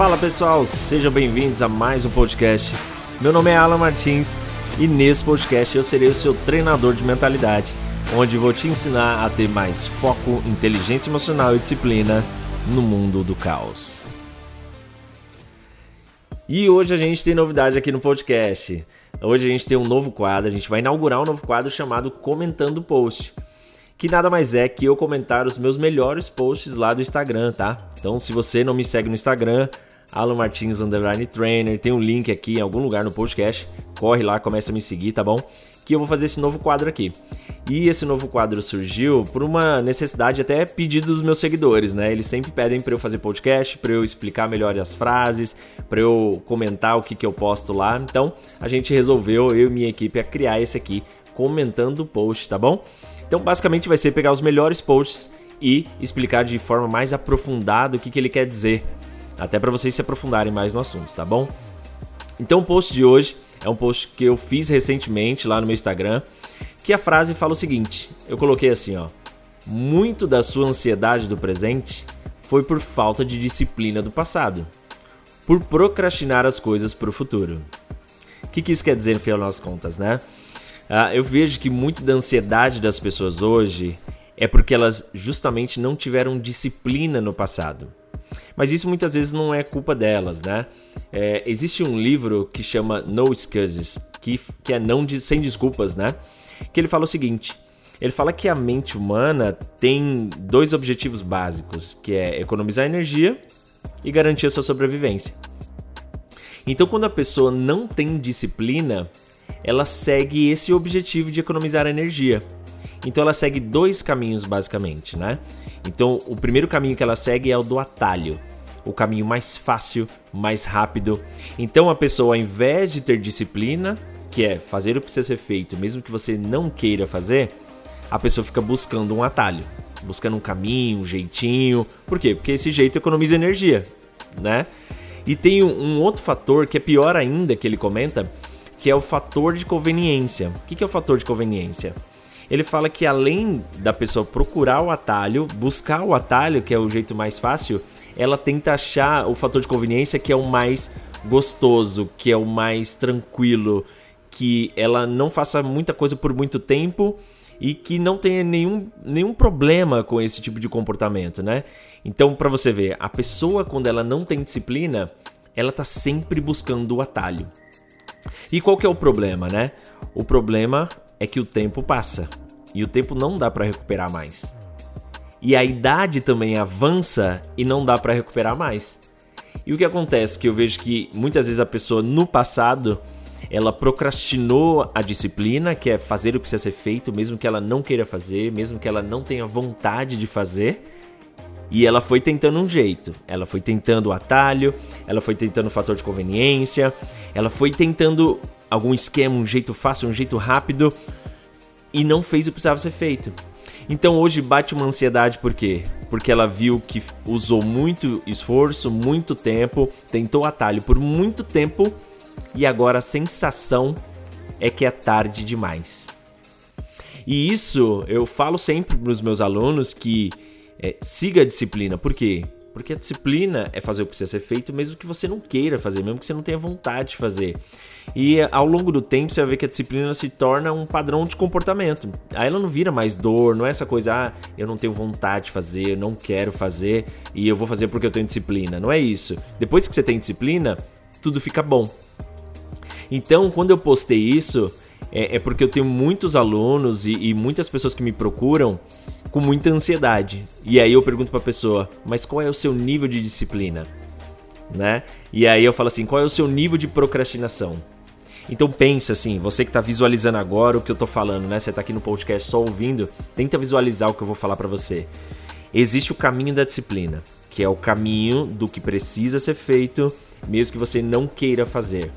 Fala pessoal, sejam bem-vindos a mais um podcast. Meu nome é Alan Martins e nesse podcast eu serei o seu treinador de mentalidade, onde vou te ensinar a ter mais foco, inteligência emocional e disciplina no mundo do caos. E hoje a gente tem novidade aqui no podcast. Hoje a gente tem um novo quadro, a gente vai inaugurar um novo quadro chamado Comentando Post que nada mais é que eu comentar os meus melhores posts lá do Instagram, tá? Então, se você não me segue no Instagram, Alan Martins Underline Trainer, tem um link aqui em algum lugar no podcast. Corre lá, começa a me seguir, tá bom? Que eu vou fazer esse novo quadro aqui. E esse novo quadro surgiu por uma necessidade, até pedido dos meus seguidores, né? Eles sempre pedem para eu fazer podcast, para eu explicar melhor as frases, para eu comentar o que, que eu posto lá. Então a gente resolveu, eu e minha equipe, a criar esse aqui, comentando o post, tá bom? Então basicamente vai ser pegar os melhores posts e explicar de forma mais aprofundada o que, que ele quer dizer até para vocês se aprofundarem mais no assunto, tá bom? Então o post de hoje é um post que eu fiz recentemente lá no meu Instagram, que a frase fala o seguinte: eu coloquei assim, ó: muito da sua ansiedade do presente foi por falta de disciplina do passado, por procrastinar as coisas para o futuro. O que, que isso quer dizer no final das contas, né? Ah, eu vejo que muito da ansiedade das pessoas hoje é porque elas justamente não tiveram disciplina no passado. Mas isso muitas vezes não é culpa delas, né? É, existe um livro que chama No Excuses, que, que é não de, sem desculpas, né? Que ele fala o seguinte: ele fala que a mente humana tem dois objetivos básicos, que é economizar energia e garantir a sua sobrevivência. Então, quando a pessoa não tem disciplina, ela segue esse objetivo de economizar energia. Então ela segue dois caminhos basicamente, né? Então o primeiro caminho que ela segue é o do atalho, o caminho mais fácil, mais rápido. Então a pessoa, ao invés de ter disciplina, que é fazer o que precisa ser feito, mesmo que você não queira fazer, a pessoa fica buscando um atalho, buscando um caminho, um jeitinho. Por quê? Porque esse jeito economiza energia, né? E tem um outro fator que é pior ainda que ele comenta, que é o fator de conveniência. O que é o fator de conveniência? Ele fala que além da pessoa procurar o atalho, buscar o atalho, que é o jeito mais fácil, ela tenta achar o fator de conveniência que é o mais gostoso, que é o mais tranquilo, que ela não faça muita coisa por muito tempo e que não tenha nenhum, nenhum problema com esse tipo de comportamento, né? Então, para você ver, a pessoa quando ela não tem disciplina, ela tá sempre buscando o atalho. E qual que é o problema, né? O problema é que o tempo passa e o tempo não dá para recuperar mais. E a idade também avança e não dá para recuperar mais. E o que acontece que eu vejo que muitas vezes a pessoa no passado ela procrastinou a disciplina, que é fazer o que precisa ser feito, mesmo que ela não queira fazer, mesmo que ela não tenha vontade de fazer. E ela foi tentando um jeito. Ela foi tentando o atalho, ela foi tentando o fator de conveniência, ela foi tentando algum esquema, um jeito fácil, um jeito rápido e não fez o que precisava ser feito. Então hoje bate uma ansiedade por quê? Porque ela viu que usou muito esforço, muito tempo, tentou atalho por muito tempo e agora a sensação é que é tarde demais. E isso eu falo sempre para os meus alunos que é, siga a disciplina. Por quê? Porque a disciplina é fazer o que precisa ser feito, mesmo que você não queira fazer, mesmo que você não tenha vontade de fazer. E ao longo do tempo você vai ver que a disciplina se torna um padrão de comportamento. Aí ela não vira mais dor, não é essa coisa, ah, eu não tenho vontade de fazer, eu não quero fazer e eu vou fazer porque eu tenho disciplina. Não é isso. Depois que você tem disciplina, tudo fica bom. Então, quando eu postei isso, é, é porque eu tenho muitos alunos e, e muitas pessoas que me procuram com muita ansiedade. E aí eu pergunto para a pessoa: "Mas qual é o seu nível de disciplina?" Né? E aí eu falo assim: "Qual é o seu nível de procrastinação?" Então pensa assim, você que está visualizando agora o que eu estou falando, né? Você está aqui no podcast só ouvindo, tenta visualizar o que eu vou falar para você. Existe o caminho da disciplina, que é o caminho do que precisa ser feito, mesmo que você não queira fazer.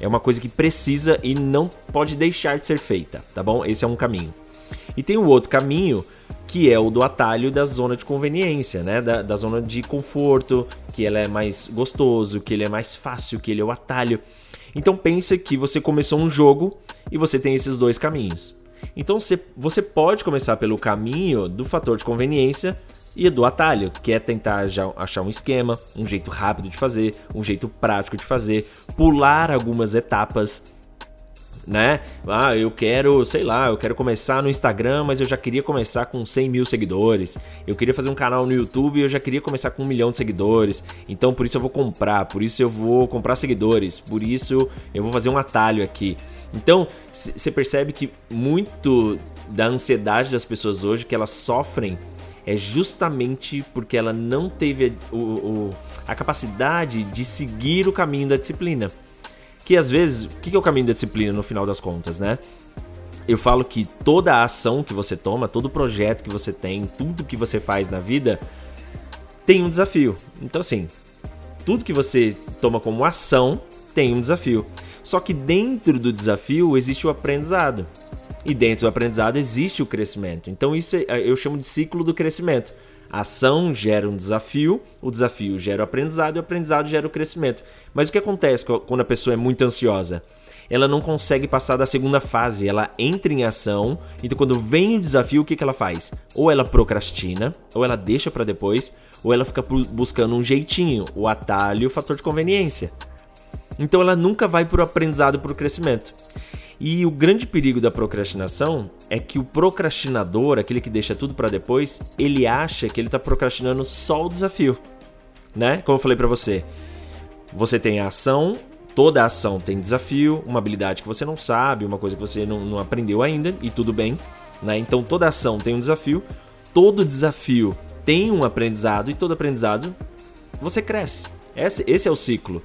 É uma coisa que precisa e não pode deixar de ser feita, tá bom? Esse é um caminho. E tem o outro caminho que é o do atalho da zona de conveniência, né? Da, da zona de conforto, que ela é mais gostoso, que ele é mais fácil, que ele é o atalho. Então pense que você começou um jogo e você tem esses dois caminhos. Então você pode começar pelo caminho do fator de conveniência, e do atalho, que é tentar achar um esquema, um jeito rápido de fazer, um jeito prático de fazer, pular algumas etapas, né? Ah, eu quero, sei lá, eu quero começar no Instagram, mas eu já queria começar com 100 mil seguidores. Eu queria fazer um canal no YouTube e eu já queria começar com um milhão de seguidores. Então por isso eu vou comprar, por isso eu vou comprar seguidores, por isso eu vou fazer um atalho aqui. Então você percebe que muito da ansiedade das pessoas hoje que elas sofrem é justamente porque ela não teve o, o, a capacidade de seguir o caminho da disciplina. Que às vezes, o que é o caminho da disciplina no final das contas, né? Eu falo que toda a ação que você toma, todo projeto que você tem, tudo que você faz na vida tem um desafio. Então, assim, tudo que você toma como ação tem um desafio. Só que dentro do desafio existe o aprendizado. E dentro do aprendizado existe o crescimento. Então isso é, eu chamo de ciclo do crescimento. A ação gera um desafio, o desafio gera o aprendizado e o aprendizado gera o crescimento. Mas o que acontece quando a pessoa é muito ansiosa? Ela não consegue passar da segunda fase, ela entra em ação, então quando vem o desafio, o que, que ela faz? Ou ela procrastina, ou ela deixa para depois, ou ela fica buscando um jeitinho, o atalho, o fator de conveniência. Então ela nunca vai para o aprendizado, para o crescimento. E o grande perigo da procrastinação é que o procrastinador, aquele que deixa tudo para depois, ele acha que ele está procrastinando só o desafio, né? Como eu falei para você, você tem a ação, toda a ação tem desafio, uma habilidade que você não sabe, uma coisa que você não, não aprendeu ainda e tudo bem, né? Então toda ação tem um desafio, todo desafio tem um aprendizado e todo aprendizado você cresce. Esse, esse é o ciclo.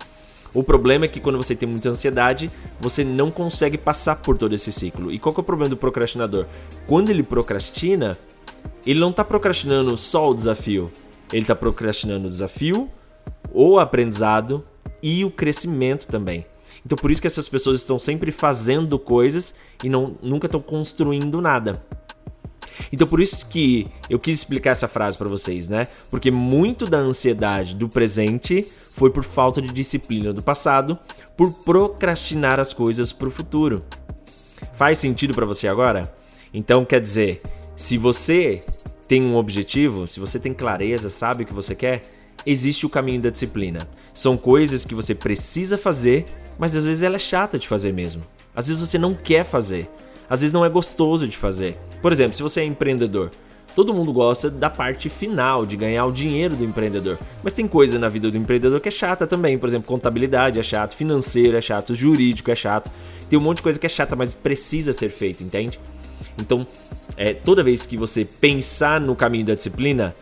O problema é que quando você tem muita ansiedade, você não consegue passar por todo esse ciclo. E qual que é o problema do procrastinador? Quando ele procrastina, ele não está procrastinando só o desafio. Ele está procrastinando o desafio, o aprendizado e o crescimento também. Então por isso que essas pessoas estão sempre fazendo coisas e não, nunca estão construindo nada. Então por isso que eu quis explicar essa frase para vocês, né? Porque muito da ansiedade do presente foi por falta de disciplina do passado, por procrastinar as coisas para o futuro. Faz sentido para você agora? Então quer dizer, se você tem um objetivo, se você tem clareza, sabe o que você quer, existe o caminho da disciplina. São coisas que você precisa fazer, mas às vezes ela é chata de fazer mesmo. Às vezes você não quer fazer. Às vezes não é gostoso de fazer. Por exemplo, se você é empreendedor, todo mundo gosta da parte final, de ganhar o dinheiro do empreendedor. Mas tem coisa na vida do empreendedor que é chata também. Por exemplo, contabilidade é chato, financeiro é chato, jurídico é chato. Tem um monte de coisa que é chata, mas precisa ser feito, entende? Então, é, toda vez que você pensar no caminho da disciplina,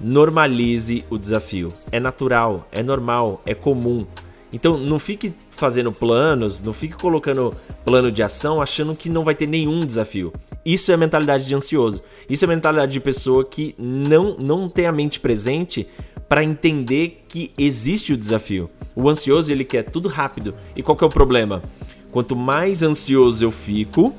normalize o desafio. É natural, é normal, é comum. Então, não fique fazendo planos, não fique colocando plano de ação achando que não vai ter nenhum desafio. Isso é mentalidade de ansioso. Isso é mentalidade de pessoa que não, não tem a mente presente para entender que existe o desafio. O ansioso ele quer tudo rápido. E qual que é o problema? Quanto mais ansioso eu fico,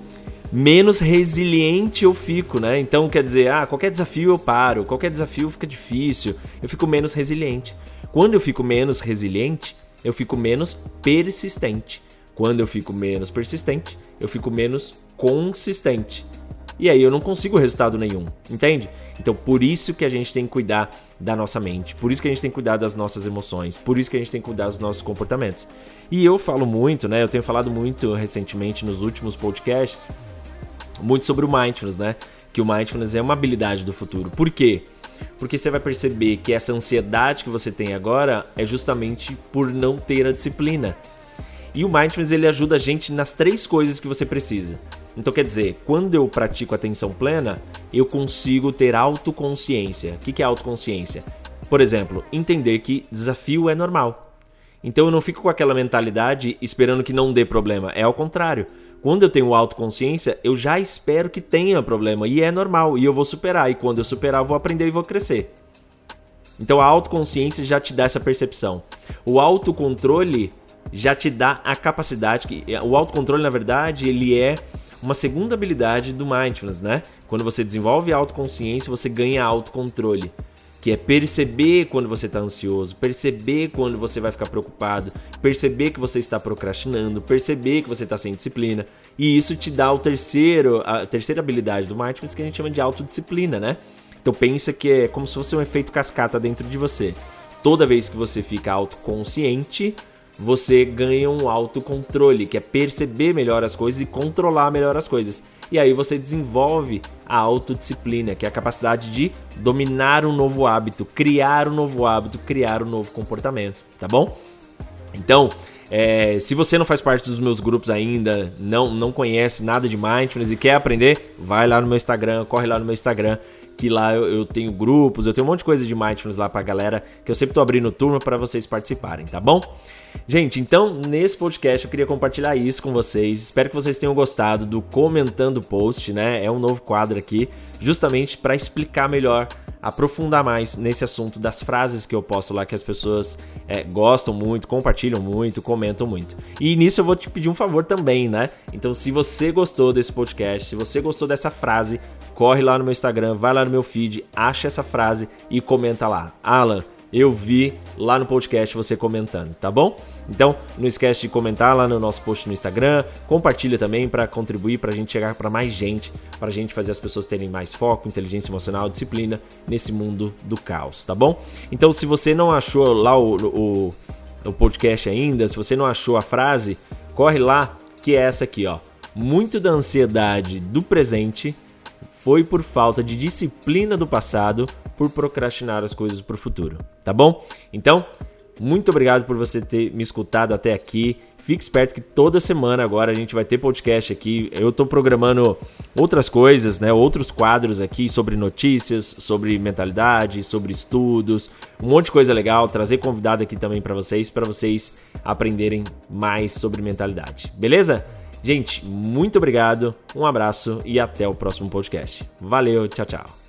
menos resiliente eu fico, né? Então quer dizer, ah, qualquer desafio eu paro, qualquer desafio fica difícil, eu fico menos resiliente. Quando eu fico menos resiliente, eu fico menos persistente. Quando eu fico menos persistente, eu fico menos consistente. E aí eu não consigo resultado nenhum, entende? Então por isso que a gente tem que cuidar da nossa mente, por isso que a gente tem que cuidar das nossas emoções, por isso que a gente tem que cuidar dos nossos comportamentos. E eu falo muito, né? Eu tenho falado muito recentemente nos últimos podcasts, muito sobre o mindfulness, né? Que o mindfulness é uma habilidade do futuro. Por quê? Porque você vai perceber que essa ansiedade que você tem agora é justamente por não ter a disciplina. E o mindfulness ele ajuda a gente nas três coisas que você precisa. Então quer dizer, quando eu pratico atenção plena, eu consigo ter autoconsciência. O que é autoconsciência? Por exemplo, entender que desafio é normal. Então eu não fico com aquela mentalidade esperando que não dê problema. É ao contrário. Quando eu tenho autoconsciência, eu já espero que tenha problema e é normal e eu vou superar. E quando eu superar, eu vou aprender e vou crescer. Então a autoconsciência já te dá essa percepção. O autocontrole já te dá a capacidade que o autocontrole na verdade ele é uma segunda habilidade do mindfulness, né? Quando você desenvolve autoconsciência, você ganha autocontrole que é perceber quando você está ansioso, perceber quando você vai ficar preocupado, perceber que você está procrastinando, perceber que você está sem disciplina. E isso te dá o terceiro, a terceira habilidade do mindfulness que a gente chama de autodisciplina, né? Então pensa que é como se fosse um efeito cascata dentro de você. Toda vez que você fica autoconsciente, você ganha um autocontrole, que é perceber melhor as coisas e controlar melhor as coisas. E aí você desenvolve a autodisciplina, que é a capacidade de dominar um novo hábito, criar um novo hábito, criar um novo comportamento, tá bom? Então, é, se você não faz parte dos meus grupos ainda, não, não conhece nada de mindfulness e quer aprender, vai lá no meu Instagram, corre lá no meu Instagram, que lá eu, eu, tenho grupos, eu tenho um monte de coisa de mindfulness lá pra galera, que eu sempre tô abrindo turma para vocês participarem, tá bom? Gente, então nesse podcast eu queria compartilhar isso com vocês. Espero que vocês tenham gostado do comentando post, né? É um novo quadro aqui, justamente para explicar melhor aprofundar mais nesse assunto das frases que eu posto lá que as pessoas é, gostam muito, compartilham muito, comentam muito. E nisso eu vou te pedir um favor também, né? Então, se você gostou desse podcast, se você gostou dessa frase, corre lá no meu Instagram, vai lá no meu feed, acha essa frase e comenta lá. Alan, eu vi lá no podcast você comentando, tá bom? Então, não esquece de comentar lá no nosso post no Instagram, compartilha também para contribuir para a gente chegar para mais gente, para a gente fazer as pessoas terem mais foco, inteligência emocional, disciplina nesse mundo do caos, tá bom? Então, se você não achou lá o, o, o podcast ainda, se você não achou a frase, corre lá que é essa aqui, ó. Muito da ansiedade do presente foi por falta de disciplina do passado, por procrastinar as coisas para o futuro, tá bom? Então, muito obrigado por você ter me escutado até aqui. Fique esperto que toda semana agora a gente vai ter podcast aqui. Eu estou programando outras coisas, né? Outros quadros aqui sobre notícias, sobre mentalidade, sobre estudos, um monte de coisa legal. Trazer convidado aqui também para vocês, para vocês aprenderem mais sobre mentalidade. Beleza? Gente, muito obrigado, um abraço e até o próximo podcast. Valeu, tchau, tchau.